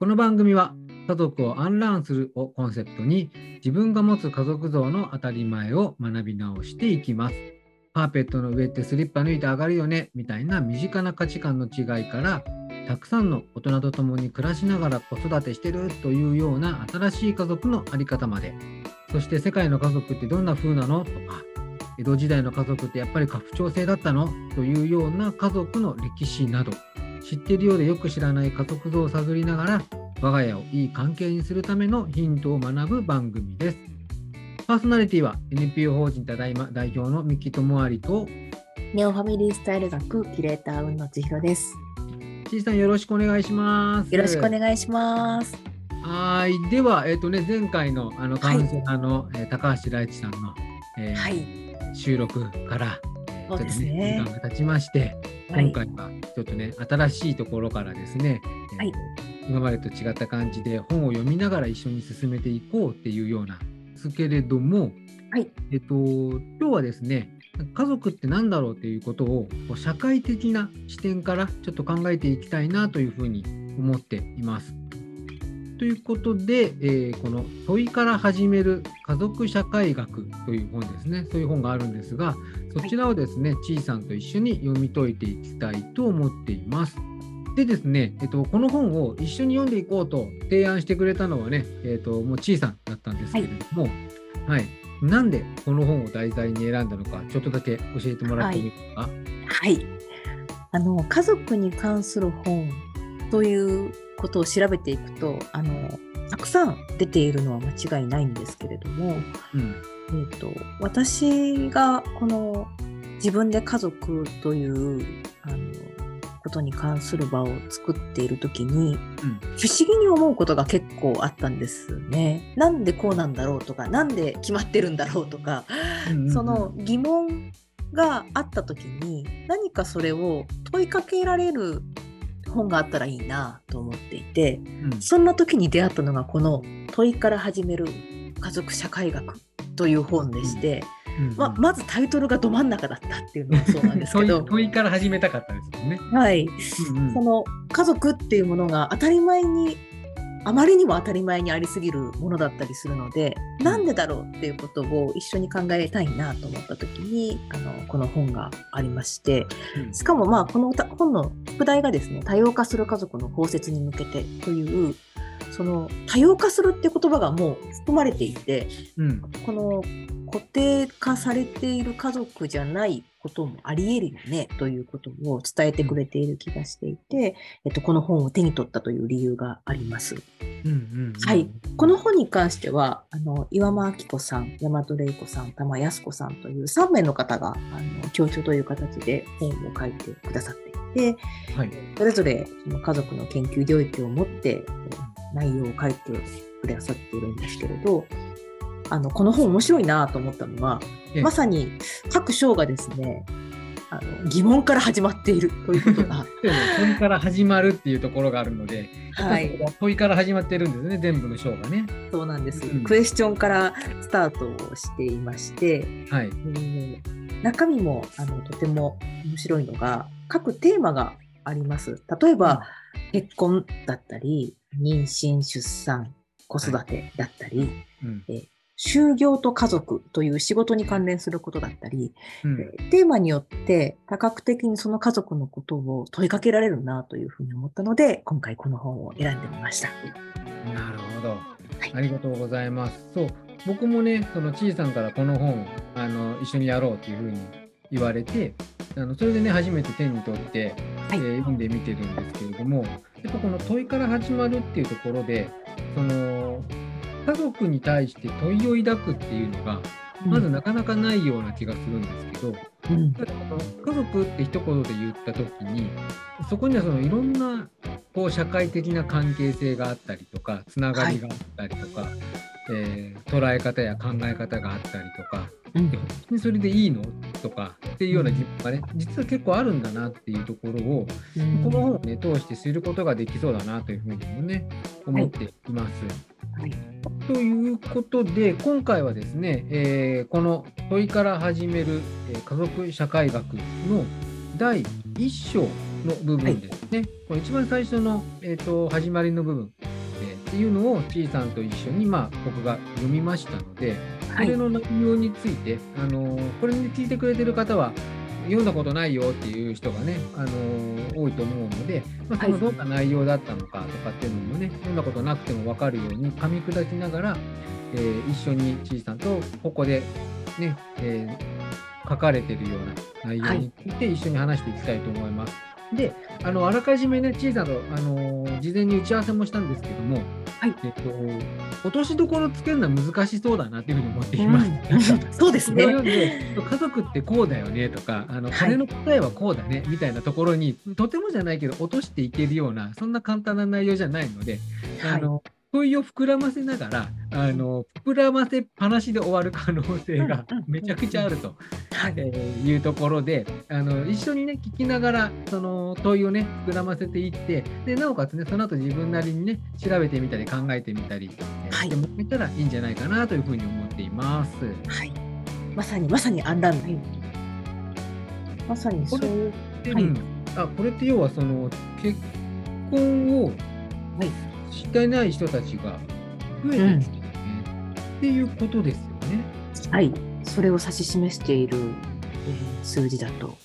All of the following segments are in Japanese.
この番組は家族をアンラーンするをコンセプトに自分が持つ家族像の当たり前を学び直していきます。カーペットの上ってスリッパ脱いで上がるよねみたいな身近な価値観の違いからたくさんの大人と共に暮らしながら子育てしてるというような新しい家族の在り方まで。そして世界の家族ってどんな風なの？とか江戸時代の家族ってやっぱり家父長制だったの？というような家族の歴史など。知っているようでよく知らない家族像を探りながら我が家をいい関係にするためのヒントを学ぶ番組です。パーソナリティは NPO 法人ただいま代表の三木智有とネオファミリースタイル学キュレーター雲野千尋です。ちいさんよろしくお願いします。よろしくお願いします。はい。では、えっ、とね、前回のあのカウンセラーの、えー高橋大地さんの、えーはい、収録から、ちょっとね時間が経ちまして、はい今回はちょっとね、新しいところからですね、えーはい今までと違った感じで本を読みながら一緒に進めていこうっていうようなですけれども、はい。えっと、今日はですね、家族って何だろうっていうことを社会的な視点からちょっと考えていきたいなというふうに思っています。ということで、えーこの問いから始める家族社会学という本ですね、そういう本があるんですが、そちらをですね、ちいさんと一緒に読み解いていきたいと思っています。でですね、えっと、この本を一緒に読んでいこうと提案してくれたのはね、えっと、もうちいさんだったんですけれども、はい、なんでこの本を題材に選んだのか、ちょっとだけ教えてもらってもいいですか？はい。あの家族に関する本ということを調べていくと、あのたくさん出ているのは間違いないんですけれども、うん、えー、と私がこの自分で家族というあのことに関する場を作っている時にうん、不思議に思うことが結構あったんですね。なんでこうなんだろうとかなんで決まってるんだろうとか、うんうんその疑問があった時に何かそれを問いかけられる本があったらいいなと思っていてうん。そんな時に出会ったのがこの「問いから始める家族社会学」という本でして、うん。ままずタイトルがど真ん中だったっていうのがそうなんですけど。問いから始めたかったですもんね。はい、うんうん。その家族っていうものが当たり前にあまりにも当たり前にありすぎるものだったりするので、なんでだろうっていうことを一緒に考えたいなと思った時にあのこの本がありましてうん。しかもまあこの歌本の副題がですね多様化する家族の包摂に向けてというその多様化するっていう言葉がもう含まれていてうん。この固定化されている家族じゃないこともあり得るよねということを伝えてくれている気がしていて、えっと、この本を手に取ったという理由があります。うんうんうん。はい、この本に関してはあの岩間明子さん、大和玲子さん、玉井康子さんという3名の方があの共著という形で本を書いてくださっていて、はい。それぞれその家族の研究領域を持ってえー内容を書いてくださっているんですけれど、あのこの本面白いなと思ったのは、ええ。まさに各章がですね、あの疑問から始まっているということが、問いから始まるっていうところがあるので、はい、問いから始まってるんですね、全部の章がね。そうなんです、うん。クエスチョンからスタートをしていまして、はい。えー中身もあのとても面白いのが各テーマがあります。例えば、結婚だったり妊娠出産子育てだったり、うん。えー就業と家族という仕事に関連することだったり、うんえーテーマによって多角的にその家族のことを問いかけられるなというふうに思ったので今回この本を選んでみました。なるほど。いありがとうございます。そう、僕もね、そのちいさんからこの本、あの、一緒にやろうっていうふうに言われて、あのそれでね、初めて手に取って、はいえー読んでみてるんですけれども、やっぱこの問いから始まるっていうところで、その、家族に対して問いを抱くっていうのが、まずなかなかないような気がするんですけど、うん。家族って一言で言った時にそこにはそのいろんなこう社会的な関係性があったりとかつながりがあったりとか、えー捉え方や考え方があったりとかうん。で本当にそれでいいの？とかっていうような疑問がね実は結構あるんだなっていうところをうん。この本をね通して知ることができそうだなというふうにもね思っています。はいということで今回はですね、えーこの問いから始める、えー家族社会学の第1章の部分ですね、この一番最初の、えー、と始まりの部分っていうのをちいさんと一緒に、まあ、僕が読みましたので、それの内容について、あのこれに聞いてくれてる方は、読んだことないよっていう人がね、あの多いと思うので、まあ、そのどんな内容だったのかとかっていうのもね、読んだことなくても分かるように噛み砕きながら、えー、一緒にちいさんとここでね、えー、書かれてるような内容について一緒に話していきたいと思います。はい、で、あのあらかじめね、ちいさんと、あの事前に打ち合わせもしたんですけども、はい、えっと、落としどころつけるのは難しそうだなっていうふうに思っています。うん、そうですね。家族ってこうだよねとか、あの金の答えはこうだねみたいなところに、とてもじゃないけど落としていけるような、そんな簡単な内容じゃないので、あの問いを膨らませながら、あの膨らませっぱなしで終わる可能性がめちゃくちゃあると、えー、いうところであの一緒にね聞きながらその問いをね膨らませていってでなおかつねその後自分なりにね調べてみたり考えてみたり、えー、してもらえたらいいんじゃないかなというふうに思っています。はい、まさにまさにアンランド、まさにそういう。はい、あこれって要はその結婚を、はいしてない人たちが増えてきてるね、うん、っていうことですよね。はい、それを指し示している、えー、数字だと思っ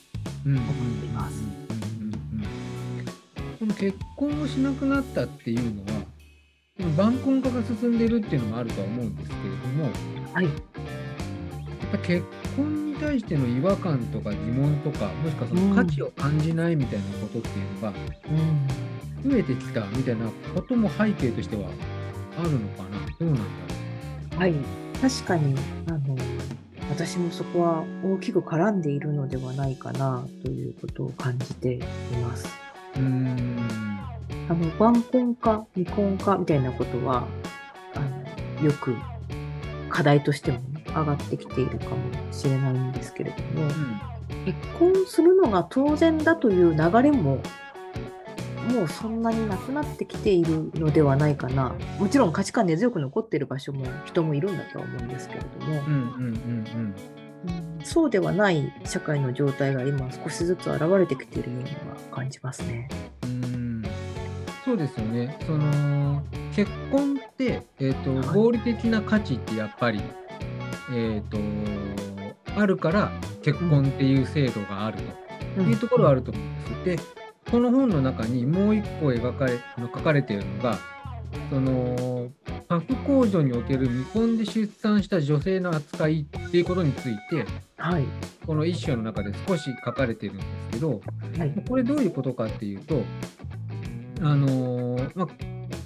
ています。この結婚をしなくなったっていうのは、晩婚化が進んでるっていうのもあるとは思うんですけれども、はい、やっぱ結婚に対しての違和感とか疑問とか、もしくはその価値を感じないみたいなことっていうのが、うん増えてきたみたいなことも背景としてはあるのかな？どうなんだろう？はい。確かにあの私もそこは大きく絡んでいるのではないかなということを感じています。うん。あの晩婚化未婚化みたいなことはあのよく課題としても、ね、上がってきているかもしれないんですけれども、うん、結婚するのが当然だという流れももうそんなになくなってきているのではないかな。もちろん価値観根強く残っている場所も人もいるんだとは思うんですけれども、そうではない社会の状態が今少しずつ現れてきているようには感じますね。うん。そうですよね。その結婚って、えーと、合理的な価値ってやっぱり、えーと、あるから結婚っていう制度があると。いうところはあると思うんです。でこの本の中にもう一個描かれ書かれているのがそのパフ工場における未婚で出産した女性の扱いっていうことについて、はい、この一章の中で少し書かれているんですけど、はい、これどういうことかっていうとあのまあ、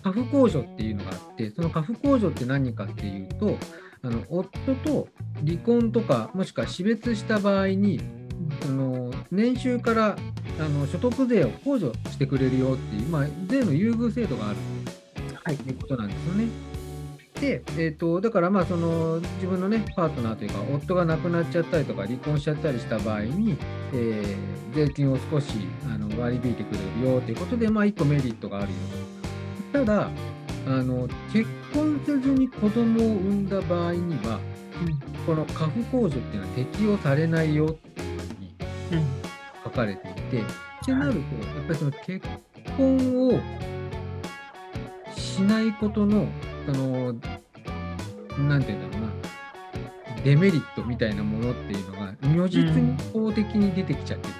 カフ控除っていうのがあってそのカフ控除って何かっていうとあの夫と離婚とかもしくは死別した場合にその年収からあの所得税を控除してくれるよっていう、まあ、税の優遇制度があるということなんですよね。で、えーと、だからまあその自分の、ね、パートナーというか夫が亡くなっちゃったりとか離婚しちゃったりした場合に、えー、税金を少しあの割り引いてくれるよということで、まあ、1個メリットがあるよと。ただあの結婚せずに子供を産んだ場合には、うん、この家父控除っていうのは適用されないよっていうふうに書かれていて、ってなると、やっぱりその結婚をしないことの、その、なんていうんだろうな、デメリットみたいなものっていうのが、如実に法的に出てきちゃってる。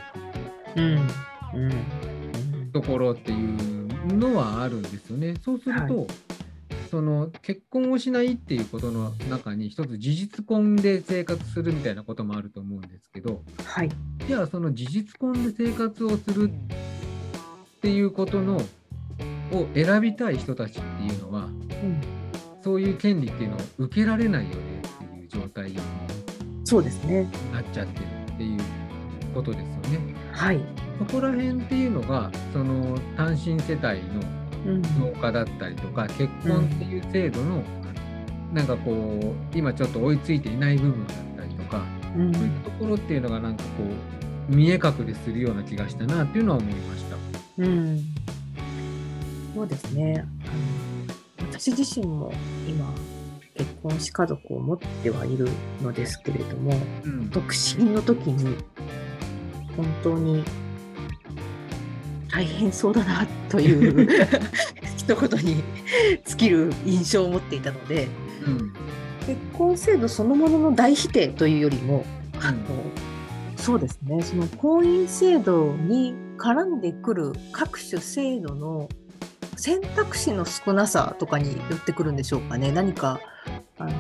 っていう、ところっていうのはあるんですよね。そうすると、はいその結婚をしないっていうことの中に一つ事実婚で生活するみたいなこともあると思うんですけど、はい、じゃあその事実婚で生活をするっていうことのを選びたい人たちっていうのは、うん、そういう権利っていうのを受けられないよねっていう状態にそうですね。なっちゃってるっていうことですよね。はい、そこら辺っていうのがその単身世帯の農家だったりとか、結婚っていう制度の、なんかこう今ちょっと追いついていない部分だったりとか、そういうところっていうのがなんかこう見え隠れするような気がしたなっていうのは思いました。うん、そうですね。あの私自身も今結婚し家族を持ってはいるのですけれども、うん、独身の時に本当に大変そうだなという 一言に尽きる印象を持っていたのでうん。結婚制度そのものの大否定というよりもあのそうですね。その婚姻制度に絡んでくる各種制度の選択肢の少なさとかによってくるんでしょうかね。何かあの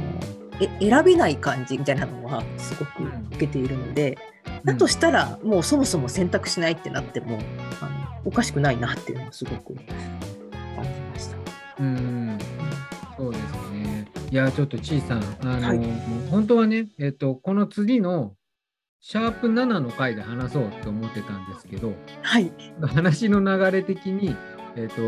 え選べない感じみたいなのはすごく受けているので、だとしたらもうそもそも選択しないってなってもあのおかしくないなっていうのをすごく感じました。うんそうですね。いや、ちょっとちいさん、あの、はい本当はね、えっと、この次のシャープ7の回で話そうと思ってたんですけど、はい、話の流れ的に、えっと、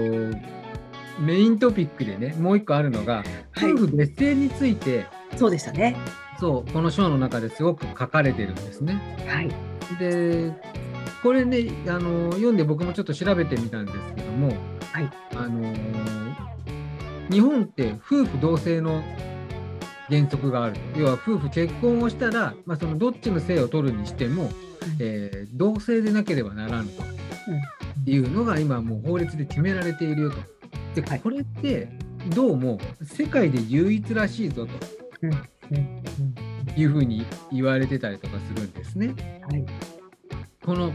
メイントピックでね、もう一個あるのが、はい夫婦別姓について、そうでしたね。そう、この章の中ですごく書かれてるんですね。はい、で、これね、あの読んで僕もちょっと調べてみたんですけども、はい。あの日本って夫婦同姓の原則がある。と。要は夫婦結婚をしたら、まあ、そのどっちの姓を取るにしても、えー同姓でなければならんというのが今もう法律で決められているよと。で、はい。これってどうも世界で唯一らしいぞというふうに言われてたりとかするんですね。はい。この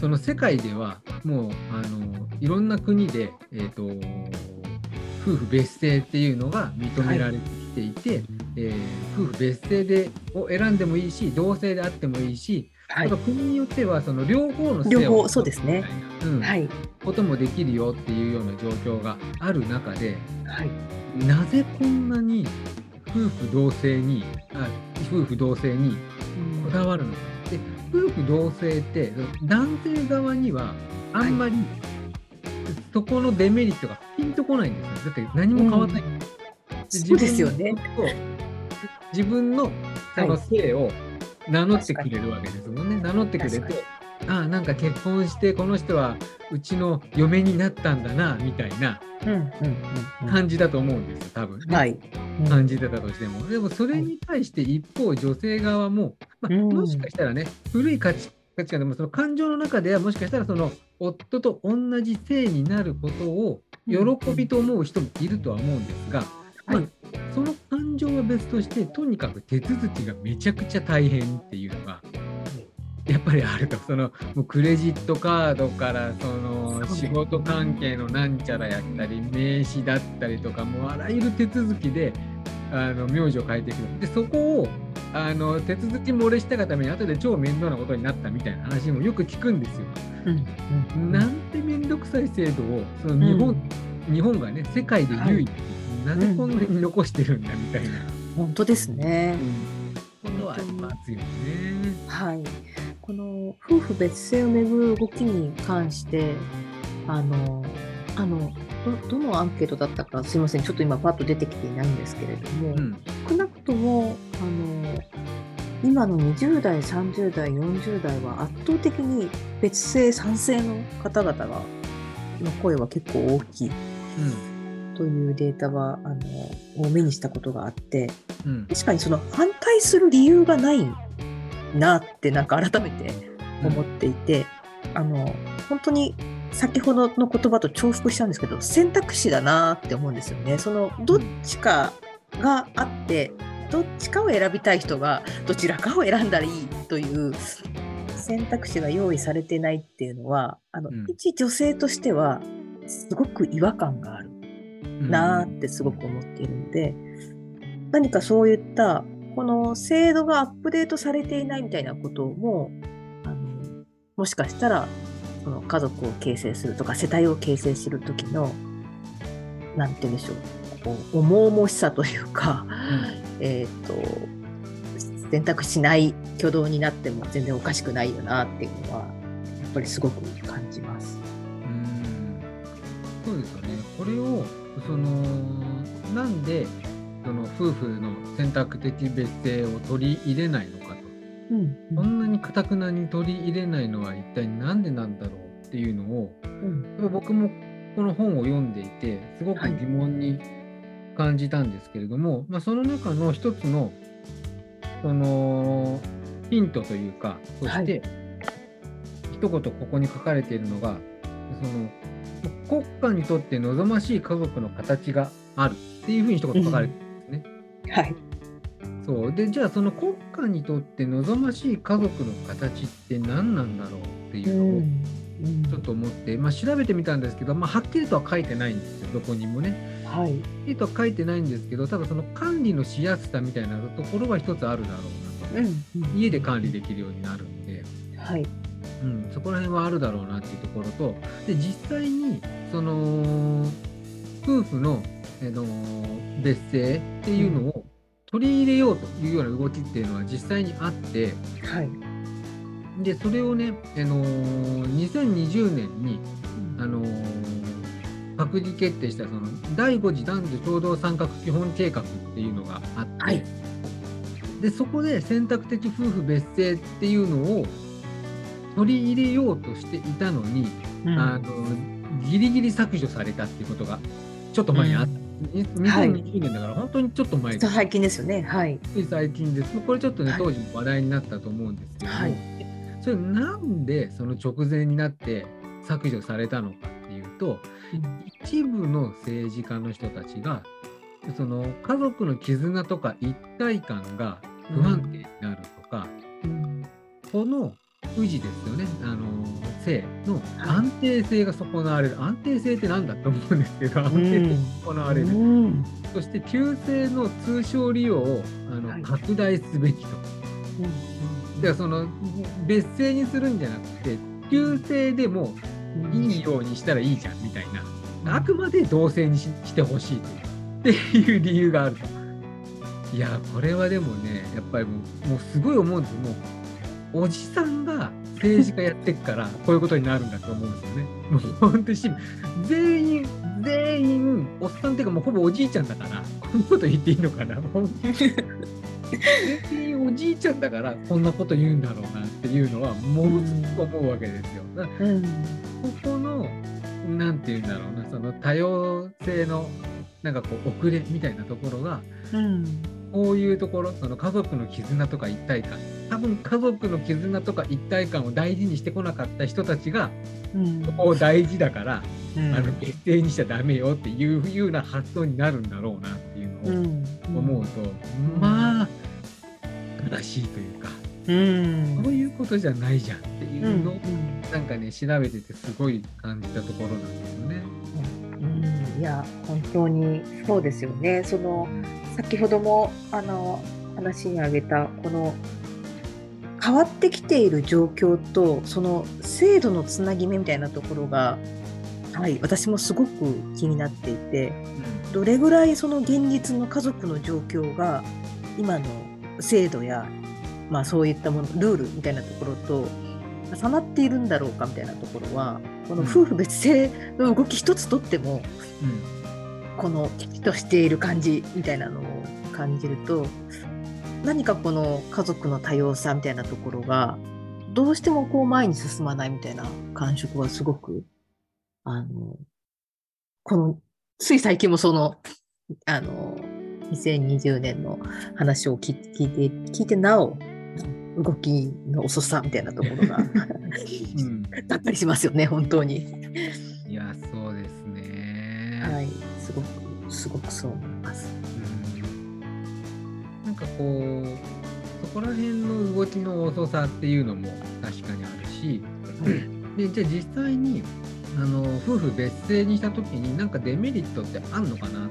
その世界ではもうあのいろんな国で、えー、と夫婦別姓っていうのが認められてきていて、えー夫婦別姓でを選んでもいいし同姓であってもいいし、はい。国によってはその両方の両方そうですね。うん。はい。こともできるよっていうような状況がある中ではい。なぜこんなに夫婦同姓にあ夫婦同姓にこだわるのか。で夫婦同姓って男性側にはあんまり、そこのデメリットがピンとこないんですよ。だって何も変わらない。そうですよね。自分のそのはい姓を名乗ってくれるわけですもんね。名乗ってくれてああ、なんか結婚してこの人はうちの嫁になったんだな、みたいなうんうんうん感じだと思うんですよ、多分、ね。はい。感じてたとしても、でもそれに対して一方、女性側も、まあ、うんもしかしたらね、古い価値価値観でも、その感情の中では、もしかしたらその夫と同じ性になることを喜びと思う人もいるとは思うんですが、はいまあ、その感情は別として、とにかく手続きがめちゃくちゃ大変っていうのが。やっぱりあるとそのもうクレジットカードからその仕事関係のなんちゃらやったり名刺だったりとかもうあらゆる手続きであの名字を変えていくの。でそこをあの手続き漏れしたがために後で超面倒なことになったみたいな話もよく聞くんですよ。うん。うん。なんて面倒くさい制度をその日本,、日本がね世界で唯一、なぜこんなに残してるんだみたいな、本当ですね。うん、はありますよね。はい。この夫婦別姓をめぐる動きに関して、あの、あの、どどのアンケートだったか、すいません、ちょっと今パッと出てきていないんですけれども、うん。少なくとも、あの、今の20代、30代、40代は圧倒的に別姓賛成の方々がの声は結構大きいというデータはあのを目にしたことがあってうんうん。確かにその反対する理由がないなってなんか改めて思っていて、あの本当に先ほどの言葉と重複しちゃうんですけど選択肢だなって思うんですよね。そのどっちかがあってどっちかを選びたい人がどちらかを選んだらいいという選択肢が用意されてないっていうのはあの、うん。一女性としてはすごく違和感があるなーってすごく思っているので、何かそういったこの制度がアップデートされていないみたいなこともあのもしかしたらその家族を形成するとか世帯を形成する時のなんて言うんでしょう重々しさというか、えっ、と選択しない挙動になっても全然おかしくないよなっていうのはやっぱりすごく感じます。うんそうですよね。これをそのなんでその夫婦の選択的別姓を取り入れないのかと。うんこんなにかたくなに取り入れないのは一体何でなんだろうっていうのをうん僕もこの本を読んでいてすごく疑問に感じたんですけれども、まあ、その中の一つのそのヒントというかそして、は一言ここに書かれているのがその国家にとって望ましい家族の形があるっていうふうに一言書かれてるんですね。はい。そうでじゃあその国家にとって望ましい家族の形って何なんだろうっていうのをちょっと思って、まあ、調べてみたんですけど、まあ、はっきりとは書いてないんですよどこにもね。はい。はっきりとは書いてないんですけどただその管理のしやすさみたいなところは一つあるだろうなと。うん。家で管理できるようになるんで。はい。うん、そこら辺はあるだろうなっていうところとで実際にその夫婦の、えの別姓っていうのを取り入れようというような動きっていうのは実際にあってはい。でそれをね、あの2020年に、あの閣議決定したその第5次男女共同参画基本計画っていうのがあって、はい。でそこで選択的夫婦別姓っていうのを取り入れようとしていたのに、あのギリギリ削除されたっていうことがちょっと前にあった。2020年だから本当にちょっと前です、最近ですよね。はい。つい最近です。これちょっとね、はい当時も話題になったと思うんですけども、はいそれなんでその直前になって削除されたのかっていうと、一部の政治家の人たちが、その家族の絆とか一体感が不安定になるとか、うんこの氏ですよね、あの性のはい。安定性が損なわれる、安定性ってなんだと思うんですけど、安定性が損なわれる、うん。そして旧姓の通称利用をあの、はい。拡大すべきと。ではその別姓にするんじゃなくて、旧姓でもいいようにしたらいいじゃんみたいな、あくまで同姓にししてほしいというっていう理由があると。いや、これはでもね、やっぱりもうもうすごい思うんですよ。もうおじさんが政治家やってっから、こういうことになるんだと思うんですよね。もう本当にし全員、全員、おっさんっていうかもうほぼおじいちゃんだから、こんなこと言っていいのかな。全員おじいちゃんだから、こんなこと言うんだろうなっていうのは、ものすごく思うわけですよ。うんここの、なんていうんだろうな、その多様性の、なんかこう、遅れみたいなところが、うんこういうところ、その家族の絆とか一体感、多分家族の絆とか一体感を大事にしてこなかった人たちが、うん。ここを大事だから、うん。あの決定にしちゃダメよっていうような発想になるんだろうなっていううのん。を思うと、まあ、悲しいというか、うん。そういうことじゃないじゃんっていううんのを、うん。なんかね、調べててすごい感じたところなんですよね。うんいや本当にそうですよね。その先ほどもあの話に挙げたこの変わってきている状況とその制度のつなぎ目みたいなところが、はい、私もすごく気になっていてどれぐらいその現実の家族の状況が今の制度や、まあ、そういったものルールみたいなところと重なっているんだろうかみたいなところはこの夫婦別姓の動き一つとってもうんこの危機としている感じみたいなのを感じると何かこの家族の多様さみたいなところがどうしてもこう前に進まないみたいな感触はすごくあのこのつい最近もそのあの2020年の話を聞いて聞いてなお動きの遅さみたいなところがうん。だったりしますよね本当に。いや、そうですね。はい、すごくすごくそう思います。うん。なんかこう、そこら辺の動きの遅さっていうのも確かにあるし、でじゃあ実際にあの夫婦別姓にした時になんかデメリットってあんのかな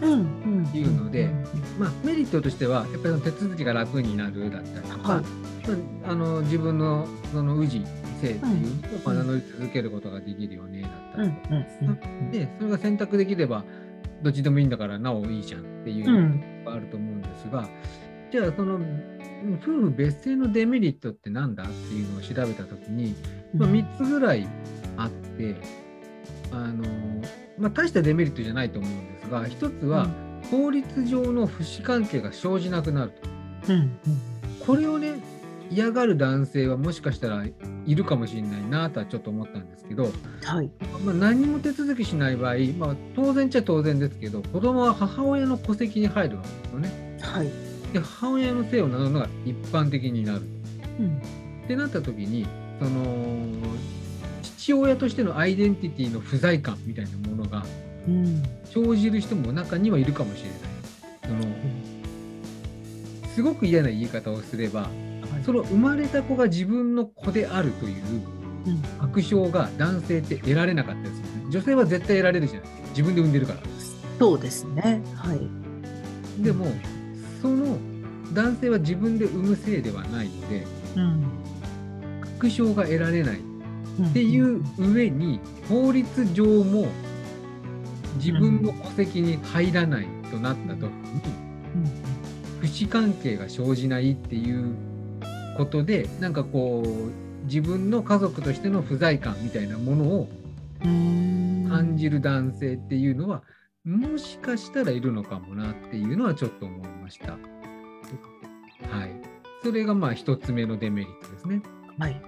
と。うん。うん。いうのでん。まあ、メリットとしてはやっぱり手続きが楽になるだったりとか、はい。まあ、あの自分のその氏姓っていうのをまあうん名乗り続けることができるよねだったうんりでそれが選択できればどっちでもいいんだからなおいいじゃんっていううん。のがあると思うんですが、じゃあそのうん夫婦別姓のデメリットってなんだっていうのを調べた時に、まあ、3つぐらいあってあの、まあ、大したデメリットじゃないと思うんですが1つは法律上の不死関係が生じなくなると。うん。これをね嫌がる男性はもしかしたらいるかもしれないなとはちょっと思ったんですけど、はいまあ、何も手続きしない場合、まあ、当然っちゃ当然ですけど子供は母親の戸籍に入るわけですよね。はいで母親の姓を名乗るのが一般的になる。うんってなった時にその父父親としてのアイデンティティの不在感みたいなものがうん生じる人も中にはいるかもしれない。そのすごく嫌な言い方をすればその生まれた子が自分の子であるといううん確証が男性って得られなかったですよね。女性は絶対得られるじゃないですか。自分で産んでるから。そうですね。はい。でもその男性は自分で産むせいではないのでうん確証が得られないっっていう上に法律上も自分の戸籍に入らないとなった時に不死関係が生じないっていうことでなんかこう自分の家族としての不在感みたいなものを感じる男性っていうのはもしかしたらいるのかもなっていうのはちょっと思いました。はい、それがまあ一つ目のデメリットですね。はい。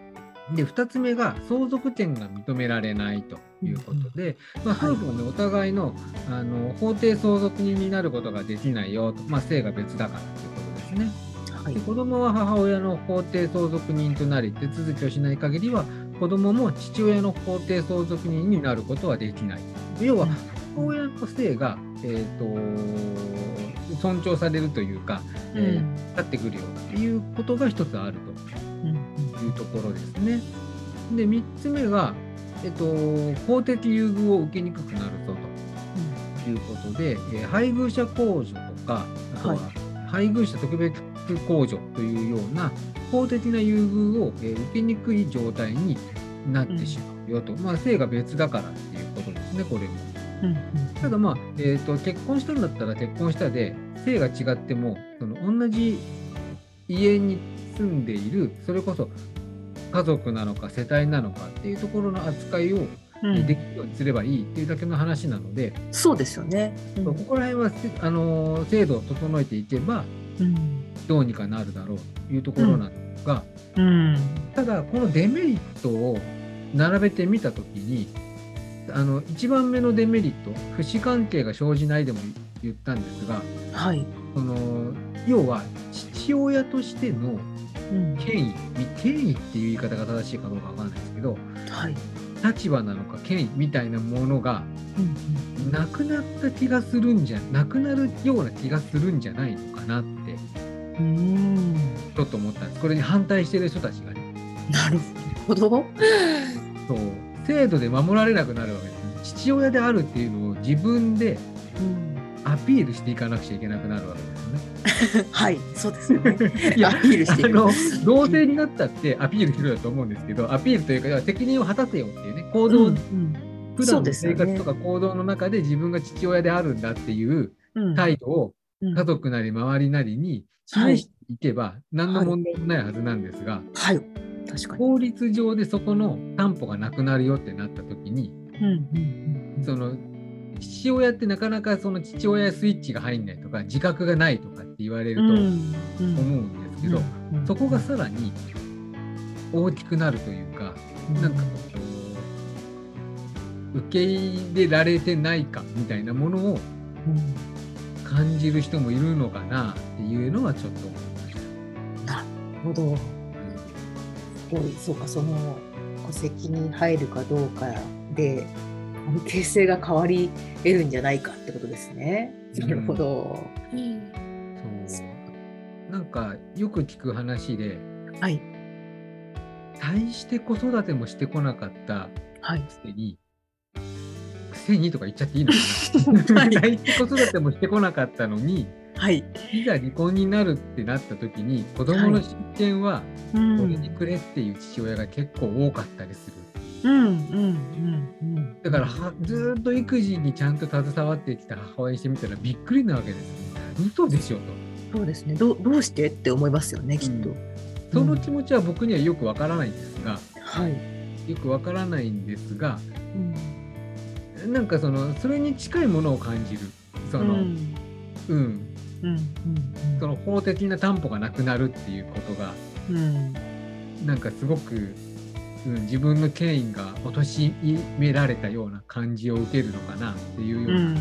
で2つ目が相続権が認められないということで、まあ、はい夫婦がねお互いのあの法定相続人になることができないよと、まあ、性が別だからということですね。は。子供は母親の法定相続人となり手続きをしない限りは子供も父親の法定相続人になることはできない。要は母親の性が、えー、と尊重されるというか、えー立ってくるよっていうことが一つあると。いうところですね。で3つ目が、えっと、法的優遇を受けにくくなるぞということで、えー配偶者控除とかあとははい配偶者特別控除というような法的な優遇を、えー受けにくい状態になってしまうよと、まあ性が別だからっていうことですねこれも。ただまあ、えー、と結婚したんだったら結婚したで性が違ってもその同じ家に住んでいるそれこそ家族なのか世帯なのかっていうところの扱いをできるようにすればいいっていうだけの話なので、そうですよね。ここら辺はせあの制度を整えていけばうんどうにかなるだろうというところなんですが、うんただこのデメリットを並べてみたときにあの1番目のデメリット不死関係が生じないでも言ったんですがはい。その要は父親としてのうん権威権威っていう言い方が正しいかどうかわかんないですけどはい。立場なのか権威みたいなものがうんなくなった気がするんじゃなくなるような気がするんじゃないのかなってうん。ちょっと思ったんです。これに反対してる人たちがね。なるほど。そう。制度で守られなくなるわけです。ね父親であるっていうのを自分でアピールしていかなくちゃいけなくなるわけですよね。はい、そうですよね。いやアピールしていく。同性になったってアピールするだと思うんですけどアピールというか責任を果たせよっていうね行動、うん普段の生活とか行動の中で自分が父親であるんだっていううん。態度をうん家族なり周りなりに示していけば何の問題もないはずなんですが、はい。確かに。法律上でそこの担保がなくなるよってなった時にうん。うんうんその父親ってなかなかその父親スイッチが入んないとか自覚がないとかって言われると思うんですけど、うんそこがさらに大きくなるというか、なんかこう受け入れられてない感みたいなものをうん感じる人もいるのかなっていうのはちょっと思いました。なるほど。すごい、そうか、その戸籍に入るかどうかで、関係性が変わり得るんじゃないかってことですね。うんなるほど。そうなんかよく聞く話ではい。大して子育てもしてこなかったはい。くせにくせにとか言っちゃっていいのかな、はい子育てもしてこなかったのにはい。いざ離婚になるってなった時に子供の親権はうん俺にくれっていう父親が結構多かったりする。うんうんうんうん。だからはずーっと育児にちゃんと携わってきた母親にしてみたらびっくりなわけですよ。嘘でしょと。そうですね。どうどうしてって思いますよね、きっと。うんその気持ちは僕にはよくわからないんですが、はい。よくわからないんですが、うんなんかそのそれに近いものを感じる。その、うん。うん、うんうんその法的な担保がなくなるっていうことが、うん。うんなんかすごく、うん、自分の権威が貶められたような感じを受けるのかなっていうよううなん。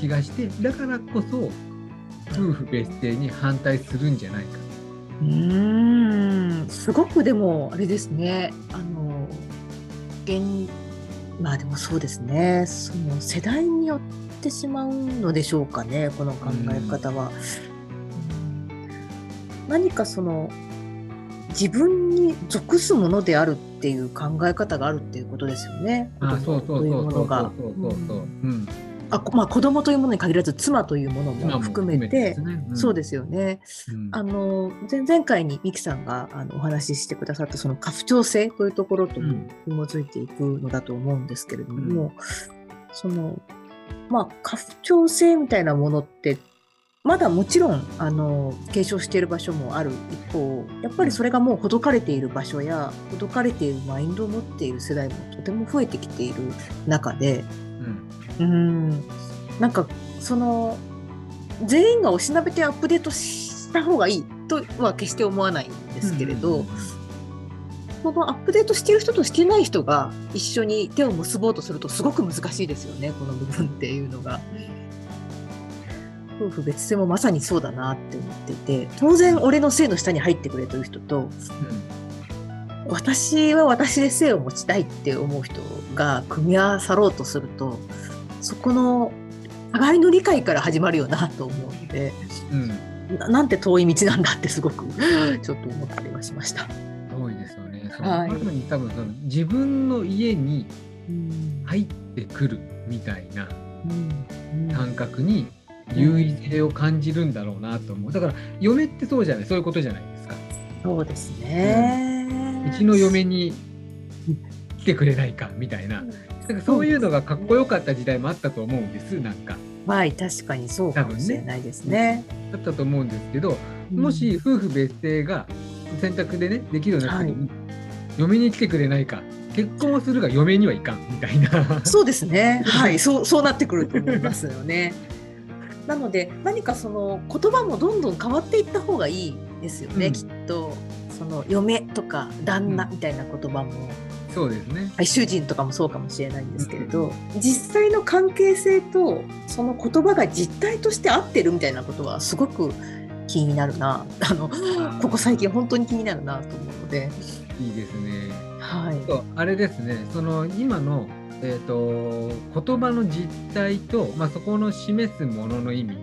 気がして、だからこそ夫婦別姓に反対するんじゃないか。うーん。すごくでもあれですね。あの現まあでもそうですねその世代によってしまうのでしょうかねこの考え方は。うん何かその自分に属すものであるっていう考え方があるっていうことですよね。あそうそうそうというそうそうものが。そうそうそう。うん。あこまあ子供というものに限らず妻というものも含めてね。うん。そうですよね。うん。あの前々回にミキさんがあのお話ししてくださったその家父長制というところとも紐づいていくのだと思うんですけれども、そのまあ家父長制みたいなものってまだもちろんあの継承している場所もある一方やっぱりそれがもうほどかれている場所やほどかれているマインドを持っている世代もとても増えてきている中で、うん。うんなんかその全員がおしなべてアップデートした方がいいとは決して思わないんですけれど、うん。このアップデートしている人としてない人が一緒に手を結ぼうとするとすごく難しいですよねこの部分っていうのが。夫婦別姓もまさにそうだなって思っていて。当然俺の性の下に入ってくれという人と私は私で性を持ちたいって思う人が組み合わさろうとするとそこの互いの理解から始まるよなと思うのでうんななんて遠い道なんだってすごくちょっと思ったりはしました。多いですよね。そのはいに多分その自分の家にうん入ってくるみたいなうん感覚に優位性を感じるんだろうなと思う。だから嫁ってそうじゃない、そういうことじゃないですか。そうですね。うちの嫁に来てくれないかみたいな。なんかそういうのがかっこよかった時代もあったと思うんです。なんかはい、確かにそうかもしれないですね。あったと思うんですけど、もし夫婦別姓が選択でねできるようになった時に、嫁に来てくれないか結婚をするが嫁にはいかんみたいな。そうですね。はい、そうそうなってくると思いますよね。なので何かその言葉もどんどん変わっていった方がいいですよね。うんきっとその嫁とか旦那うんみたいな言葉も、そうですね。はい主人とかもそうかもしれないんですけれど、実際の関係性とその言葉が実態として合ってるみたいなことはすごく気になるな。あのここ最近本当に気になるなと思うので、いいですね。はい。あれですね、その今の、えー、と言葉の実態と、まあ、そこの示すものの意味、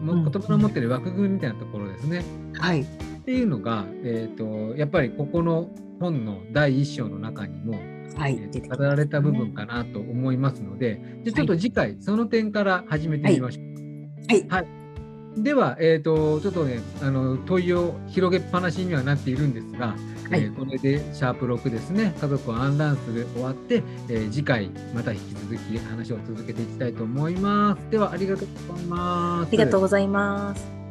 もうん言葉の持ってる枠組みみたいなところですね。はい。っていうのが、えー、とやっぱりここの本の第一章の中にも、はい。語られた部分かなと思いますので、じゃあちょっと次回、その点から始めてみましょう。はい。では、えー、とちょっとねあの問いを広げっぱなしにはなっているんですが、はいえーこれでシャープ6ですね家族をアンランする終わって、えー次回また引き続き話を続けていきたいと思います。ではありがとうございます。ありがとうございます。